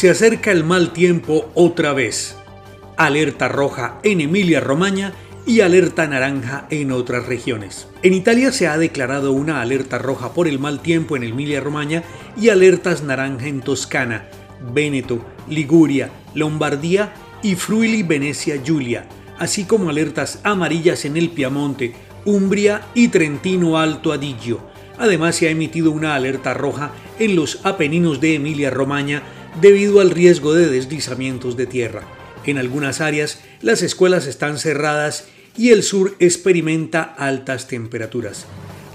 Se acerca el mal tiempo otra vez. Alerta roja en Emilia-Romagna y alerta naranja en otras regiones. En Italia se ha declarado una alerta roja por el mal tiempo en Emilia-Romagna y alertas naranja en Toscana, Véneto, Liguria, Lombardía y Friuli Venecia Giulia, así como alertas amarillas en el Piamonte, Umbria y Trentino Alto Adigio. Además se ha emitido una alerta roja en los Apeninos de Emilia-Romagna debido al riesgo de deslizamientos de tierra. En algunas áreas las escuelas están cerradas y el sur experimenta altas temperaturas.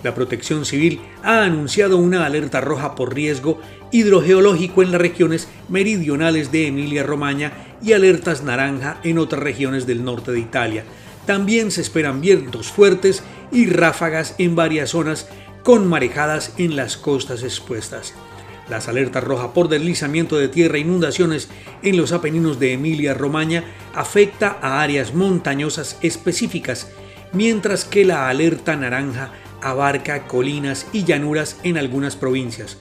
La Protección Civil ha anunciado una alerta roja por riesgo hidrogeológico en las regiones meridionales de Emilia-Romagna y alertas naranja en otras regiones del norte de Italia. También se esperan vientos fuertes y ráfagas en varias zonas con marejadas en las costas expuestas. Las alertas rojas por deslizamiento de tierra e inundaciones en los Apeninos de Emilia-Romagna afecta a áreas montañosas específicas, mientras que la alerta naranja abarca colinas y llanuras en algunas provincias.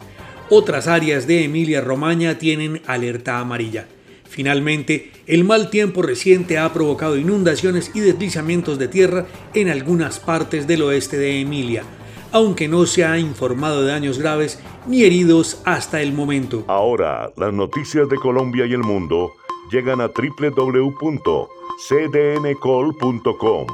Otras áreas de Emilia-Romagna tienen alerta amarilla. Finalmente, el mal tiempo reciente ha provocado inundaciones y deslizamientos de tierra en algunas partes del oeste de Emilia, aunque no se ha informado de daños graves ni heridos hasta el momento. Ahora, las noticias de Colombia y el mundo llegan a www.cdncol.com.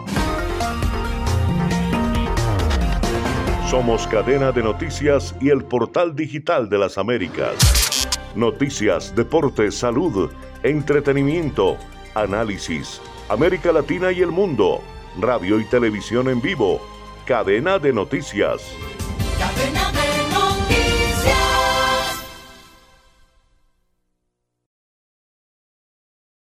Somos cadena de noticias y el portal digital de las Américas. Noticias, deportes, salud, entretenimiento, análisis, América Latina y el mundo, radio y televisión en vivo, cadena de noticias.